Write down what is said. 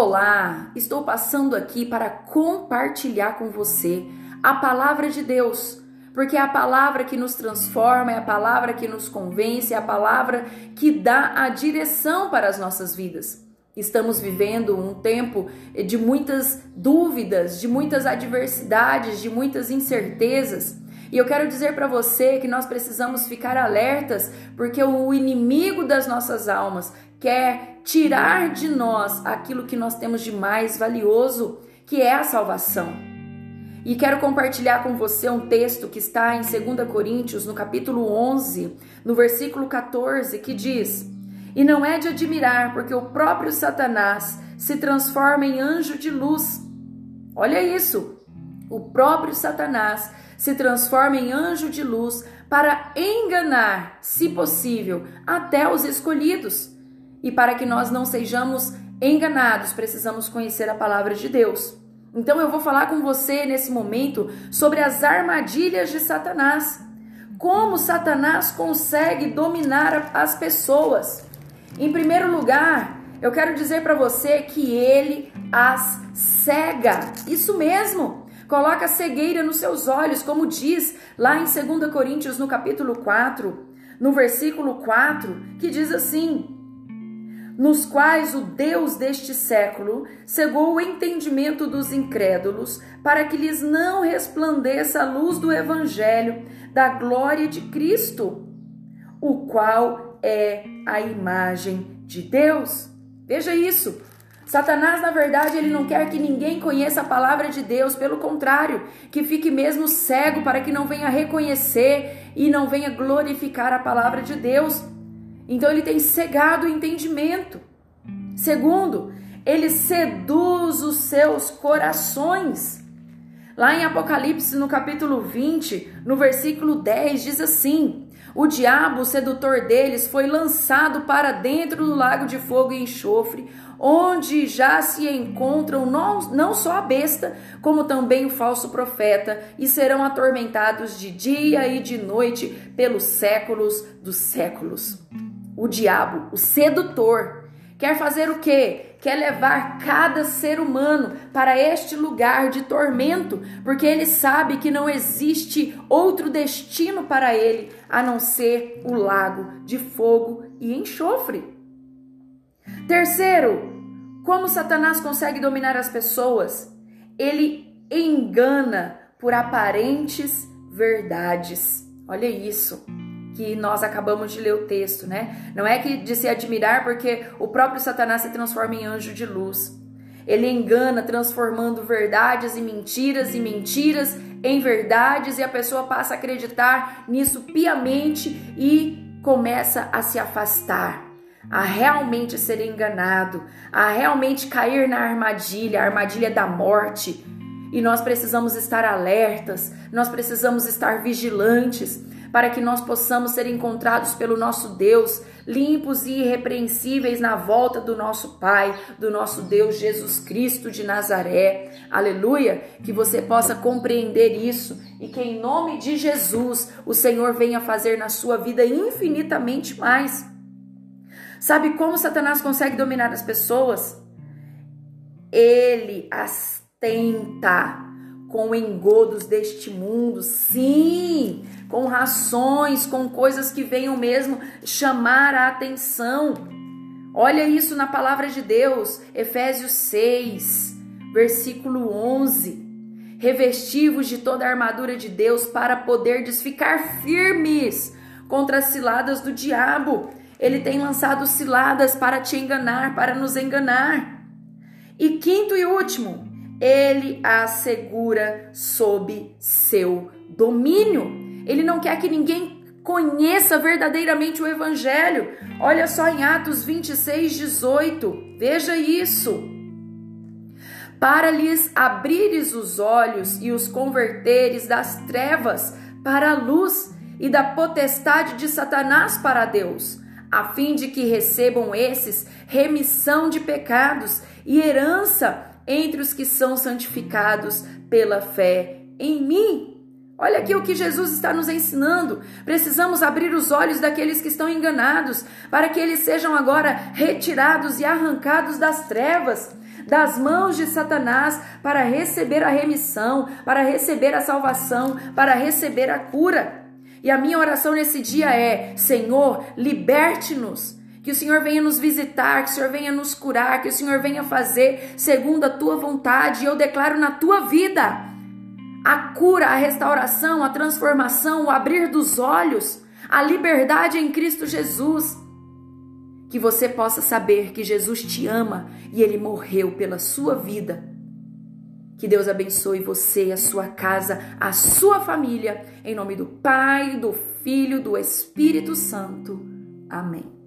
Olá, estou passando aqui para compartilhar com você a palavra de Deus, porque é a palavra que nos transforma, é a palavra que nos convence, é a palavra que dá a direção para as nossas vidas. Estamos vivendo um tempo de muitas dúvidas, de muitas adversidades, de muitas incertezas. E eu quero dizer para você que nós precisamos ficar alertas, porque o inimigo das nossas almas quer tirar de nós aquilo que nós temos de mais valioso, que é a salvação. E quero compartilhar com você um texto que está em 2 Coríntios, no capítulo 11, no versículo 14, que diz: E não é de admirar, porque o próprio Satanás se transforma em anjo de luz. Olha isso! O próprio Satanás se transforma em anjo de luz para enganar, se possível, até os escolhidos. E para que nós não sejamos enganados, precisamos conhecer a palavra de Deus. Então eu vou falar com você nesse momento sobre as armadilhas de Satanás. Como Satanás consegue dominar as pessoas. Em primeiro lugar, eu quero dizer para você que ele as cega. Isso mesmo. Coloca cegueira nos seus olhos, como diz lá em 2 Coríntios, no capítulo 4, no versículo 4, que diz assim: nos quais o Deus deste século cegou o entendimento dos incrédulos, para que lhes não resplandeça a luz do Evangelho da glória de Cristo, o qual é a imagem de Deus. Veja isso. Satanás, na verdade, ele não quer que ninguém conheça a palavra de Deus, pelo contrário, que fique mesmo cego para que não venha reconhecer e não venha glorificar a palavra de Deus. Então ele tem cegado o entendimento. Segundo, ele seduz os seus corações. Lá em Apocalipse, no capítulo 20, no versículo 10, diz assim: O diabo, o sedutor deles, foi lançado para dentro do lago de fogo e enxofre, onde já se encontram não, não só a besta, como também o falso profeta, e serão atormentados de dia e de noite pelos séculos dos séculos. O diabo, o sedutor, quer fazer o quê? Quer levar cada ser humano para este lugar de tormento, porque ele sabe que não existe outro destino para ele a não ser o lago de fogo e enxofre. Terceiro, como Satanás consegue dominar as pessoas? Ele engana por aparentes verdades. Olha isso que nós acabamos de ler o texto, né? Não é que de se admirar porque o próprio Satanás se transforma em anjo de luz. Ele engana, transformando verdades e mentiras e mentiras em verdades e a pessoa passa a acreditar nisso piamente e começa a se afastar, a realmente ser enganado, a realmente cair na armadilha, a armadilha da morte. E nós precisamos estar alertas, nós precisamos estar vigilantes para que nós possamos ser encontrados pelo nosso Deus, limpos e irrepreensíveis na volta do nosso Pai, do nosso Deus Jesus Cristo de Nazaré. Aleluia! Que você possa compreender isso e que em nome de Jesus o Senhor venha fazer na sua vida infinitamente mais. Sabe como Satanás consegue dominar as pessoas? Ele as tenta com engodos deste mundo, sim, com rações, com coisas que venham mesmo chamar a atenção. Olha isso na palavra de Deus, Efésios 6, versículo 11. Revestivos de toda a armadura de Deus para poderdes ficar firmes contra as ciladas do diabo. Ele tem lançado ciladas para te enganar, para nos enganar. E quinto e último, ele a segura sob seu domínio. Ele não quer que ninguém conheça verdadeiramente o Evangelho. Olha só em Atos 26, 18. Veja isso. Para lhes abrires os olhos e os converteres das trevas para a luz e da potestade de Satanás para Deus, a fim de que recebam esses remissão de pecados e herança entre os que são santificados pela fé em mim. Olha aqui o que Jesus está nos ensinando. Precisamos abrir os olhos daqueles que estão enganados, para que eles sejam agora retirados e arrancados das trevas, das mãos de Satanás para receber a remissão, para receber a salvação, para receber a cura. E a minha oração nesse dia é: Senhor, liberte-nos. Que o Senhor venha nos visitar, que o Senhor venha nos curar, que o Senhor venha fazer segundo a tua vontade. E eu declaro na tua vida a cura, a restauração, a transformação, o abrir dos olhos, a liberdade em Cristo Jesus. Que você possa saber que Jesus te ama e ele morreu pela sua vida. Que Deus abençoe você, a sua casa, a sua família, em nome do Pai, do Filho, do Espírito Santo. Amém.